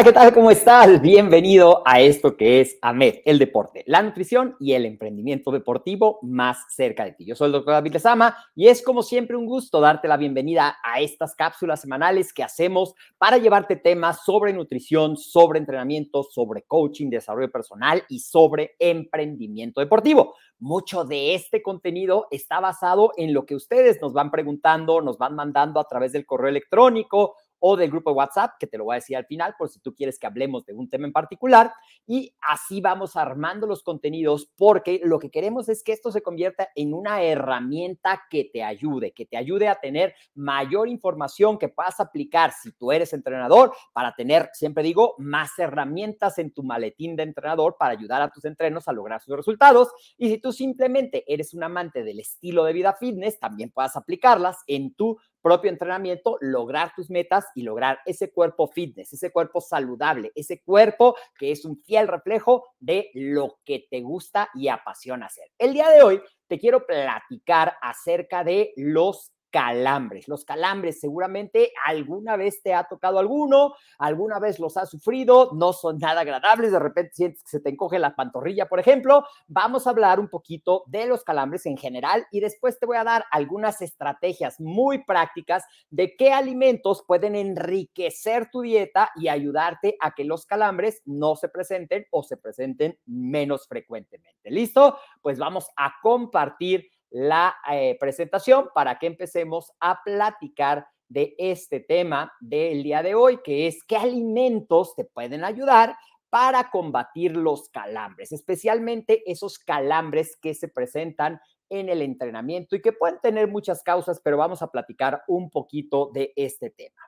Hola, ¿qué tal? ¿Cómo estás? Bienvenido a esto que es AMED, el deporte, la nutrición y el emprendimiento deportivo más cerca de ti. Yo soy el doctor David Lezama y es como siempre un gusto darte la bienvenida a estas cápsulas semanales que hacemos para llevarte temas sobre nutrición, sobre entrenamiento, sobre coaching, desarrollo personal y sobre emprendimiento deportivo. Mucho de este contenido está basado en lo que ustedes nos van preguntando, nos van mandando a través del correo electrónico o del grupo de WhatsApp, que te lo voy a decir al final, por si tú quieres que hablemos de un tema en particular. Y así vamos armando los contenidos, porque lo que queremos es que esto se convierta en una herramienta que te ayude, que te ayude a tener mayor información que puedas aplicar si tú eres entrenador, para tener, siempre digo, más herramientas en tu maletín de entrenador para ayudar a tus entrenos a lograr sus resultados. Y si tú simplemente eres un amante del estilo de vida fitness, también puedas aplicarlas en tu propio entrenamiento, lograr tus metas y lograr ese cuerpo fitness, ese cuerpo saludable, ese cuerpo que es un fiel reflejo de lo que te gusta y apasiona hacer. El día de hoy te quiero platicar acerca de los calambres. Los calambres seguramente alguna vez te ha tocado alguno, alguna vez los has sufrido, no son nada agradables, de repente sientes que se te encoge la pantorrilla, por ejemplo. Vamos a hablar un poquito de los calambres en general y después te voy a dar algunas estrategias muy prácticas de qué alimentos pueden enriquecer tu dieta y ayudarte a que los calambres no se presenten o se presenten menos frecuentemente. ¿Listo? Pues vamos a compartir la eh, presentación para que empecemos a platicar de este tema del día de hoy, que es qué alimentos te pueden ayudar para combatir los calambres, especialmente esos calambres que se presentan en el entrenamiento y que pueden tener muchas causas, pero vamos a platicar un poquito de este tema.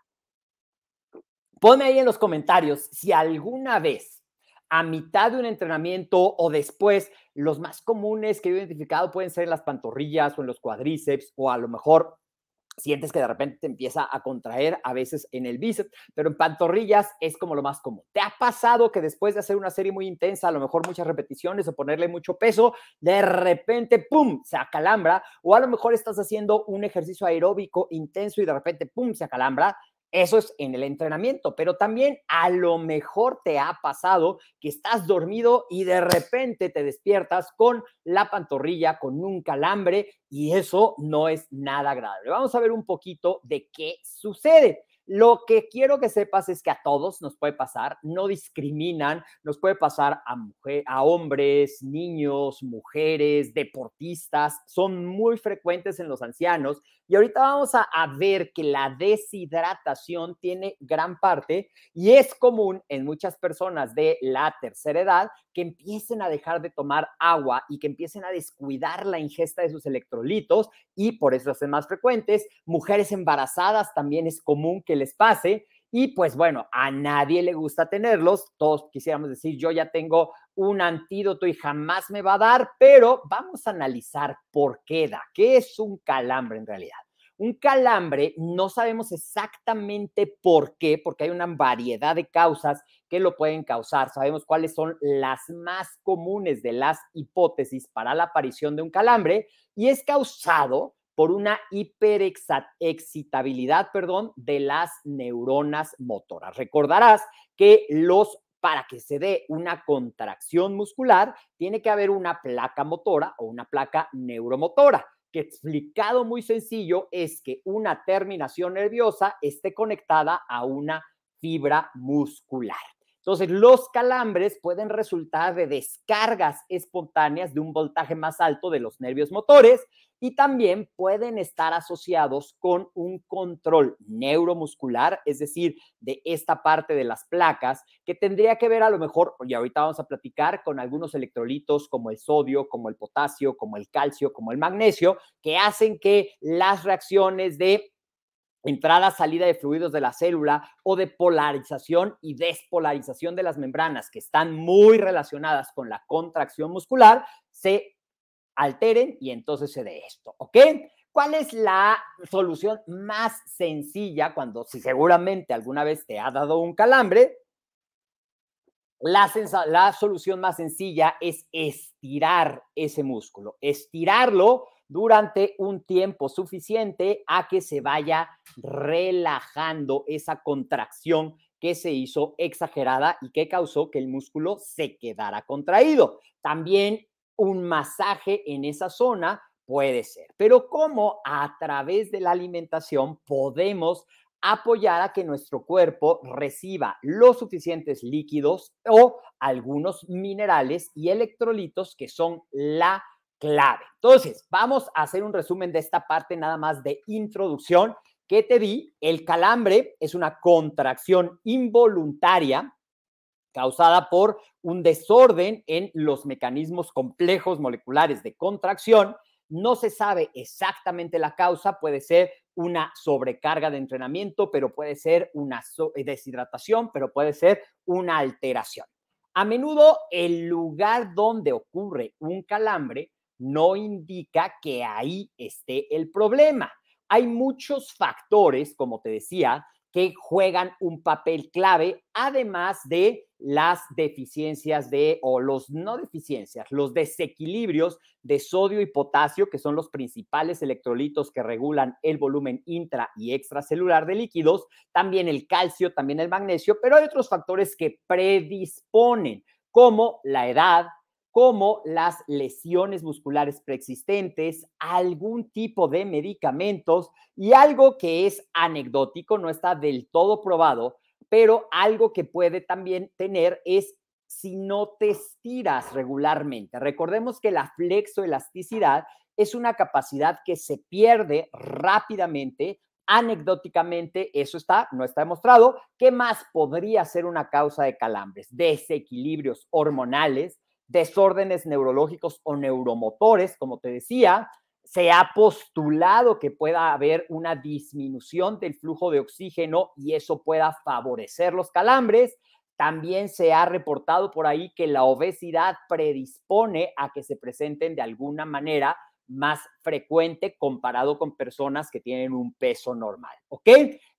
Ponme ahí en los comentarios si alguna vez a mitad de un entrenamiento o después, los más comunes que he identificado pueden ser en las pantorrillas o en los cuadríceps o a lo mejor sientes que de repente te empieza a contraer a veces en el bíceps, pero en pantorrillas es como lo más común. ¿Te ha pasado que después de hacer una serie muy intensa, a lo mejor muchas repeticiones o ponerle mucho peso, de repente, ¡pum!, se acalambra? O a lo mejor estás haciendo un ejercicio aeróbico intenso y de repente, ¡pum!, se acalambra. Eso es en el entrenamiento, pero también a lo mejor te ha pasado que estás dormido y de repente te despiertas con la pantorrilla, con un calambre y eso no es nada agradable. Vamos a ver un poquito de qué sucede. Lo que quiero que sepas es que a todos nos puede pasar, no discriminan, nos puede pasar a, a hombres, niños, mujeres, deportistas, son muy frecuentes en los ancianos Y ahorita vamos a, ver que la deshidratación tiene gran parte y es común en muchas personas de la tercera edad que empiecen a dejar de tomar agua y que empiecen a descuidar la ingesta de sus electrolitos y por eso hacen más frecuentes. Mujeres embarazadas también es común que les pase. Y pues bueno, a nadie le gusta tenerlos. Todos quisiéramos decir, yo ya tengo un antídoto y jamás me va a dar, pero vamos a analizar por qué da. ¿Qué es un calambre en realidad? Un calambre no sabemos exactamente por qué, porque hay una variedad de causas que lo pueden causar. Sabemos cuáles son las más comunes de las hipótesis para la aparición de un calambre y es causado por una hiperexcitabilidad, perdón, de las neuronas motoras. Recordarás que los para que se dé una contracción muscular, tiene que haber una placa motora o una placa neuromotora, que explicado muy sencillo es que una terminación nerviosa esté conectada a una fibra muscular. Entonces, los calambres pueden resultar de descargas espontáneas de un voltaje más alto de los nervios motores y también pueden estar asociados con un control neuromuscular, es decir, de esta parte de las placas, que tendría que ver a lo mejor, y ahorita vamos a platicar, con algunos electrolitos como el sodio, como el potasio, como el calcio, como el magnesio, que hacen que las reacciones de entrada, salida de fluidos de la célula o de polarización y despolarización de las membranas que están muy relacionadas con la contracción muscular, se alteren y entonces se dé esto, ¿ok? ¿Cuál es la solución más sencilla cuando, si seguramente alguna vez te ha dado un calambre? La, la solución más sencilla es estirar ese músculo, estirarlo durante un tiempo suficiente a que se vaya relajando esa contracción que se hizo exagerada y que causó que el músculo se quedara contraído. También un masaje en esa zona puede ser, pero ¿cómo a través de la alimentación podemos apoyar a que nuestro cuerpo reciba los suficientes líquidos o algunos minerales y electrolitos que son la clave. Entonces, vamos a hacer un resumen de esta parte nada más de introducción que te di. El calambre es una contracción involuntaria causada por un desorden en los mecanismos complejos moleculares de contracción. No se sabe exactamente la causa, puede ser una sobrecarga de entrenamiento, pero puede ser una deshidratación, pero puede ser una alteración. A menudo el lugar donde ocurre un calambre no indica que ahí esté el problema. Hay muchos factores, como te decía, que juegan un papel clave, además de las deficiencias de, o los no deficiencias, los desequilibrios de sodio y potasio, que son los principales electrolitos que regulan el volumen intra y extracelular de líquidos, también el calcio, también el magnesio, pero hay otros factores que predisponen, como la edad, como las lesiones musculares preexistentes, algún tipo de medicamentos y algo que es anecdótico, no está del todo probado, pero algo que puede también tener es si no te estiras regularmente. Recordemos que la flexoelasticidad es una capacidad que se pierde rápidamente anecdóticamente, eso está, no está demostrado. ¿Qué más podría ser una causa de calambres? Desequilibrios hormonales, desórdenes neurológicos o neuromotores, como te decía, se ha postulado que pueda haber una disminución del flujo de oxígeno y eso pueda favorecer los calambres. También se ha reportado por ahí que la obesidad predispone a que se presenten de alguna manera más frecuente comparado con personas que tienen un peso normal, ¿ok?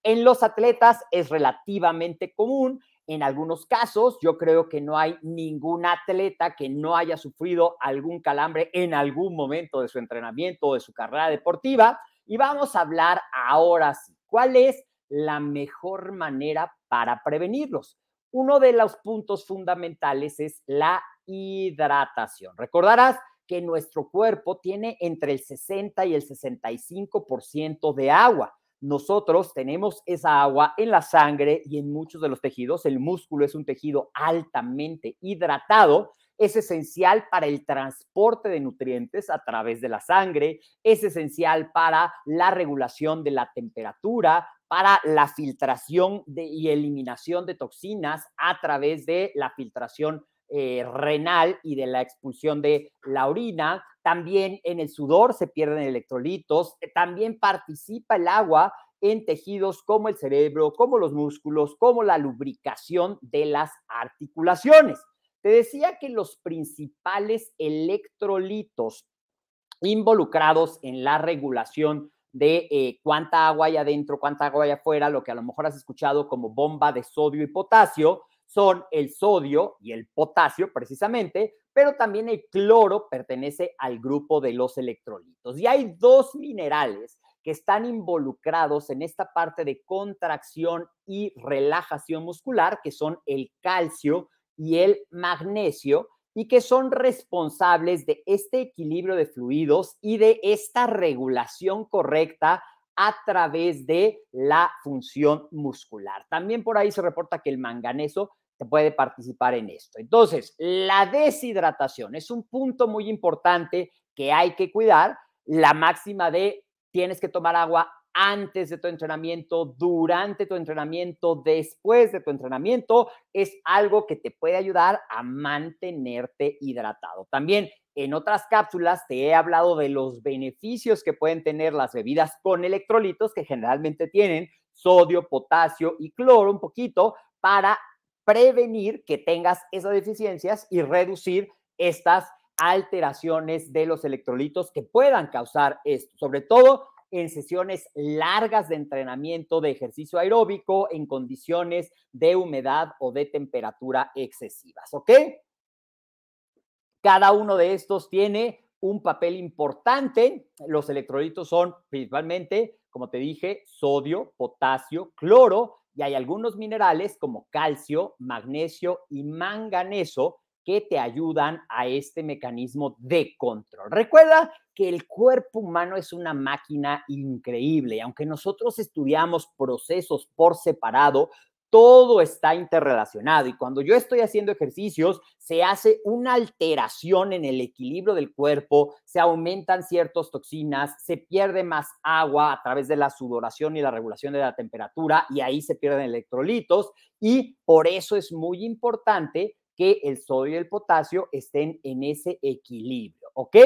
En los atletas es relativamente común en algunos casos, yo creo que no hay ningún atleta que no haya sufrido algún calambre en algún momento de su entrenamiento o de su carrera deportiva. Y vamos a hablar ahora sí, ¿cuál es la mejor manera para prevenirlos? Uno de los puntos fundamentales es la hidratación. Recordarás que nuestro cuerpo tiene entre el 60 y el 65% de agua nosotros tenemos esa agua en la sangre y en muchos de los tejidos. El músculo es un tejido altamente hidratado es esencial para el transporte de nutrientes a través de la sangre, es esencial para la regulación de la temperatura, para la filtración y eliminación de toxinas a través de la filtración eh, renal y de la expulsión de la orina. También en el sudor se pierden electrolitos. También participa el agua en tejidos como el cerebro, como los músculos, como la lubricación de las articulaciones. Te decía que los principales electrolitos involucrados en la regulación de eh, cuánta agua hay adentro, cuánta agua hay afuera, lo que a lo mejor has escuchado como bomba de sodio y potasio, son el sodio y el potasio precisamente, pero también el cloro pertenece al grupo de los electrolitos. Y hay dos minerales que están involucrados en esta parte de contracción y relajación muscular, que son el calcio y el magnesio, y que son responsables de este equilibrio de fluidos y de esta regulación correcta a través de la función muscular. También por ahí se reporta que el manganeso puede participar en esto. Entonces, la deshidratación es un punto muy importante que hay que cuidar. La máxima de tienes que tomar agua antes de tu entrenamiento, durante tu entrenamiento, después de tu entrenamiento, es algo que te puede ayudar a mantenerte hidratado. También en otras cápsulas te he hablado de los beneficios que pueden tener las bebidas con electrolitos que generalmente tienen sodio, potasio y cloro un poquito para prevenir que tengas esas deficiencias y reducir estas alteraciones de los electrolitos que puedan causar esto, sobre todo en sesiones largas de entrenamiento de ejercicio aeróbico en condiciones de humedad o de temperatura excesivas, ¿ok? Cada uno de estos tiene un papel importante. Los electrolitos son principalmente, como te dije, sodio, potasio, cloro y hay algunos minerales como calcio, magnesio y manganeso que te ayudan a este mecanismo de control. Recuerda que el cuerpo humano es una máquina increíble. Aunque nosotros estudiamos procesos por separado, todo está interrelacionado y cuando yo estoy haciendo ejercicios, se hace una alteración en el equilibrio del cuerpo, se aumentan ciertas toxinas, se pierde más agua a través de la sudoración y la regulación de la temperatura y ahí se pierden electrolitos y por eso es muy importante que el sodio y el potasio estén en ese equilibrio, ¿ok?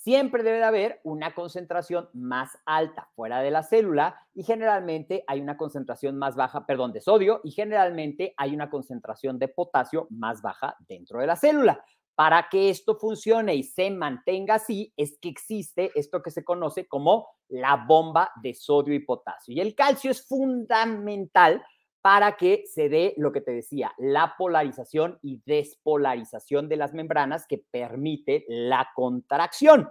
Siempre debe de haber una concentración más alta fuera de la célula y generalmente hay una concentración más baja, perdón, de sodio y generalmente hay una concentración de potasio más baja dentro de la célula. Para que esto funcione y se mantenga así, es que existe esto que se conoce como la bomba de sodio y potasio. Y el calcio es fundamental para que se dé lo que te decía, la polarización y despolarización de las membranas que permite la contracción.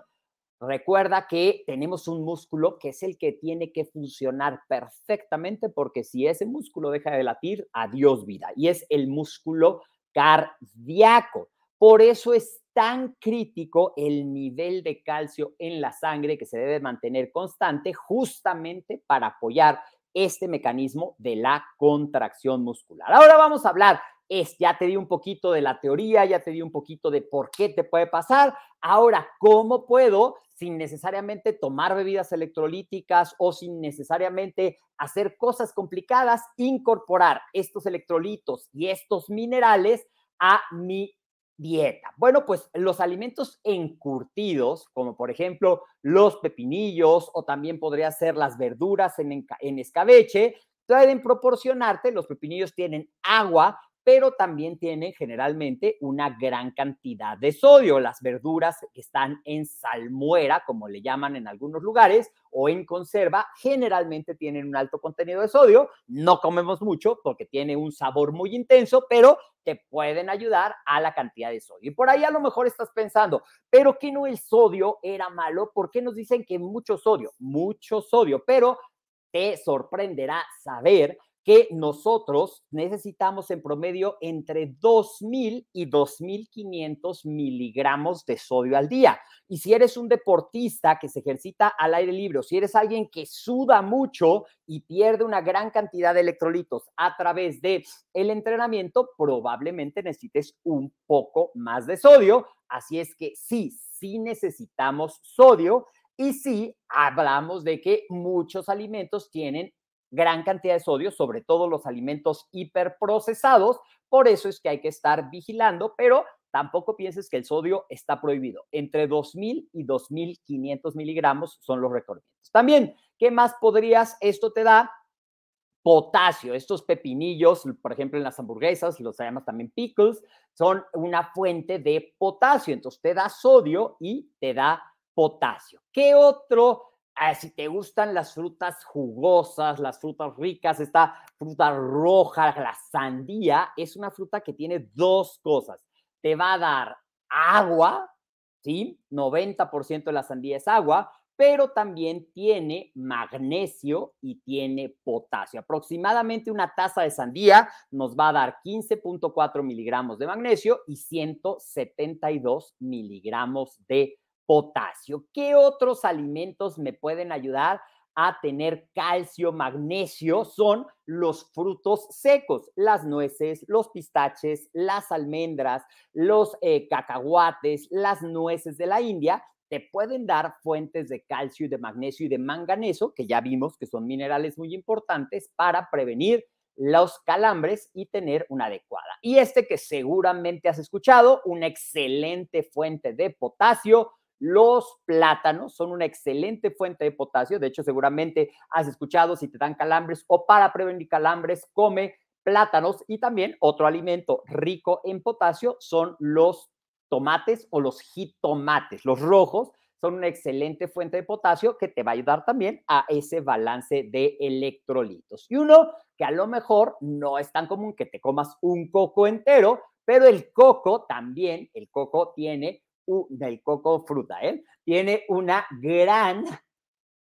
Recuerda que tenemos un músculo que es el que tiene que funcionar perfectamente porque si ese músculo deja de latir, adiós vida. Y es el músculo cardíaco. Por eso es tan crítico el nivel de calcio en la sangre que se debe mantener constante justamente para apoyar este mecanismo de la contracción muscular. Ahora vamos a hablar, es, ya te di un poquito de la teoría, ya te di un poquito de por qué te puede pasar. Ahora, ¿cómo puedo, sin necesariamente tomar bebidas electrolíticas o sin necesariamente hacer cosas complicadas, incorporar estos electrolitos y estos minerales a mi dieta? Bueno, pues los alimentos encurtidos, como por ejemplo los pepinillos o también podría ser las verduras en, en escabeche, pueden proporcionarte, los pepinillos tienen agua, pero también tienen generalmente una gran cantidad de sodio. Las verduras que están en salmuera, como le llaman en algunos lugares, o en conserva, generalmente tienen un alto contenido de sodio. No comemos mucho porque tiene un sabor muy intenso, pero te pueden ayudar a la cantidad de sodio. Y por ahí a lo mejor estás pensando, pero que no el sodio era malo? ¿Por qué nos dicen que mucho sodio? Mucho sodio, pero te sorprenderá saber que nosotros necesitamos en promedio entre 2.000 y 2.500 miligramos de sodio al día. Y si eres un deportista que se ejercita al aire libre, o si eres alguien que suda mucho y pierde una gran cantidad de electrolitos a través de el entrenamiento, probablemente necesites un poco más de sodio. Así es que sí, sí necesitamos sodio. Y sí, hablamos de que muchos alimentos tienen gran cantidad de sodio, sobre todo los alimentos hiperprocesados. Por eso es que hay que estar vigilando, pero tampoco pienses que el sodio está prohibido. Entre 2.000 y 2.500 miligramos son los requerimientos. También, ¿qué más podrías? Esto te da potasio. Estos pepinillos, por ejemplo, en las hamburguesas, los llamas también pickles, son una fuente de potasio. Entonces, te da sodio y te da potasio. ¿Qué otro Ah, si te gustan las frutas jugosas, las frutas ricas, esta fruta roja, la sandía, es una fruta que tiene dos cosas. Te va a dar agua, ¿sí? 90% de la sandía es agua, pero también tiene magnesio y tiene potasio. Aproximadamente una taza de sandía nos va a dar 15.4 miligramos de magnesio y 172 miligramos de potasio. ¿Qué otros alimentos me pueden ayudar a tener calcio, magnesio? Son los frutos secos, las nueces, los pistaches, las almendras, los eh, cacahuates, las nueces de la India. Te pueden dar fuentes de calcio y de magnesio y de manganeso, que ya vimos que son minerales muy importantes para prevenir los calambres y tener una adecuada. Y este que seguramente has escuchado, una excelente fuente de potasio, los plátanos son una excelente fuente de potasio. De hecho, seguramente has escuchado si te dan calambres o para prevenir calambres, come plátanos. Y también otro alimento rico en potasio son los tomates o los jitomates. Los rojos son una excelente fuente de potasio que te va a ayudar también a ese balance de electrolitos. Y uno que a lo mejor no es tan común que te comas un coco entero, pero el coco también, el coco tiene del coco fruta, ¿eh? Tiene una gran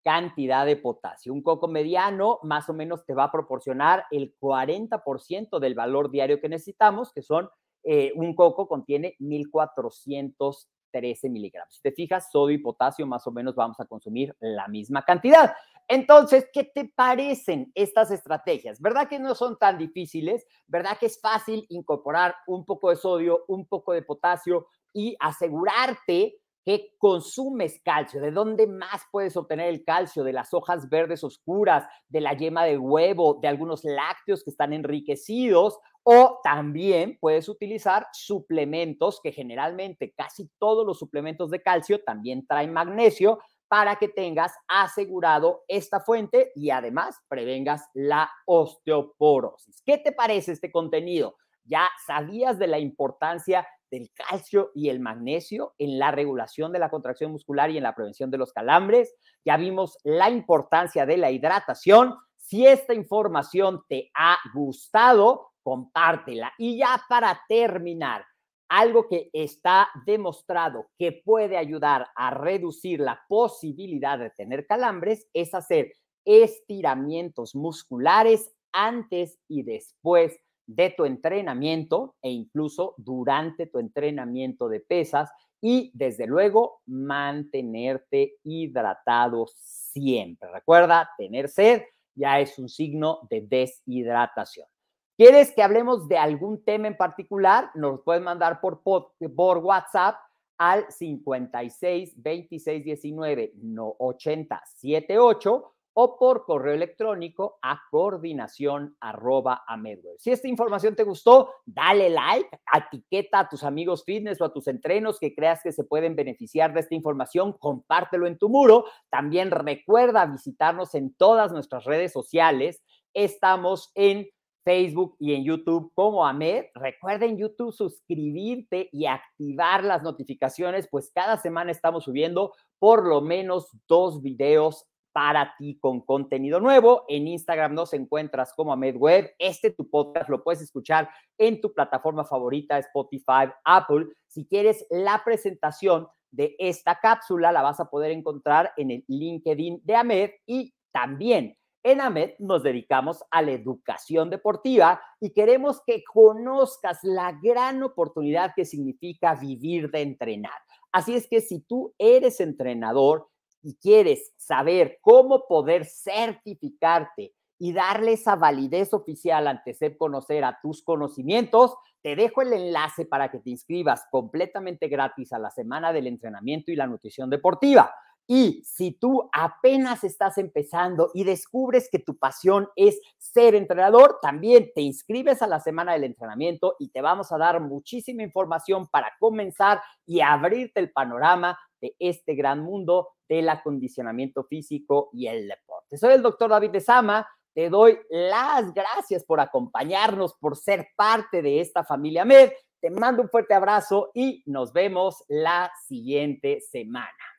cantidad de potasio. Un coco mediano más o menos te va a proporcionar el 40% del valor diario que necesitamos, que son, eh, un coco contiene 1413 miligramos. Si te fijas, sodio y potasio más o menos vamos a consumir la misma cantidad. Entonces, ¿qué te parecen estas estrategias? ¿Verdad que no son tan difíciles? ¿Verdad que es fácil incorporar un poco de sodio, un poco de potasio, y asegurarte que consumes calcio. ¿De dónde más puedes obtener el calcio? De las hojas verdes oscuras, de la yema de huevo, de algunos lácteos que están enriquecidos o también puedes utilizar suplementos que generalmente casi todos los suplementos de calcio también traen magnesio para que tengas asegurado esta fuente y además prevengas la osteoporosis. ¿Qué te parece este contenido? ¿Ya sabías de la importancia del calcio y el magnesio en la regulación de la contracción muscular y en la prevención de los calambres. Ya vimos la importancia de la hidratación. Si esta información te ha gustado, compártela. Y ya para terminar, algo que está demostrado que puede ayudar a reducir la posibilidad de tener calambres es hacer estiramientos musculares antes y después de tu entrenamiento e incluso durante tu entrenamiento de pesas y desde luego mantenerte hidratado siempre. Recuerda, tener sed ya es un signo de deshidratación. ¿Quieres que hablemos de algún tema en particular? Nos puedes mandar por, por WhatsApp al 56 26 19 80 78 o por correo electrónico a coordinación arroba a Si esta información te gustó, dale like, etiqueta a tus amigos fitness o a tus entrenos que creas que se pueden beneficiar de esta información, compártelo en tu muro. También recuerda visitarnos en todas nuestras redes sociales. Estamos en Facebook y en YouTube como AMED. Recuerda en YouTube suscribirte y activar las notificaciones, pues cada semana estamos subiendo por lo menos dos videos para ti con contenido nuevo. En Instagram nos encuentras como AmedWeb. Este tu podcast lo puedes escuchar en tu plataforma favorita, Spotify, Apple. Si quieres la presentación de esta cápsula, la vas a poder encontrar en el LinkedIn de Amed y también En AMED nos dedicamos a la educación deportiva y queremos que conozcas la gran oportunidad que significa vivir de entrenar. Así es que si tú eres entrenador y quieres saber cómo poder certificarte y darle esa validez oficial ante ser conocer a tus conocimientos, te dejo el enlace para que te inscribas completamente gratis a la semana del entrenamiento y la nutrición deportiva. Y si tú apenas estás empezando y descubres que tu pasión es ser entrenador, también te inscribes a la semana del entrenamiento y te vamos a dar muchísima información para comenzar y abrirte el panorama de este gran mundo del acondicionamiento físico y el deporte. Soy el doctor David de Sama te doy las gracias por acompañarnos, por ser parte de esta familia MED. Te mando un fuerte abrazo y nos vemos la siguiente semana.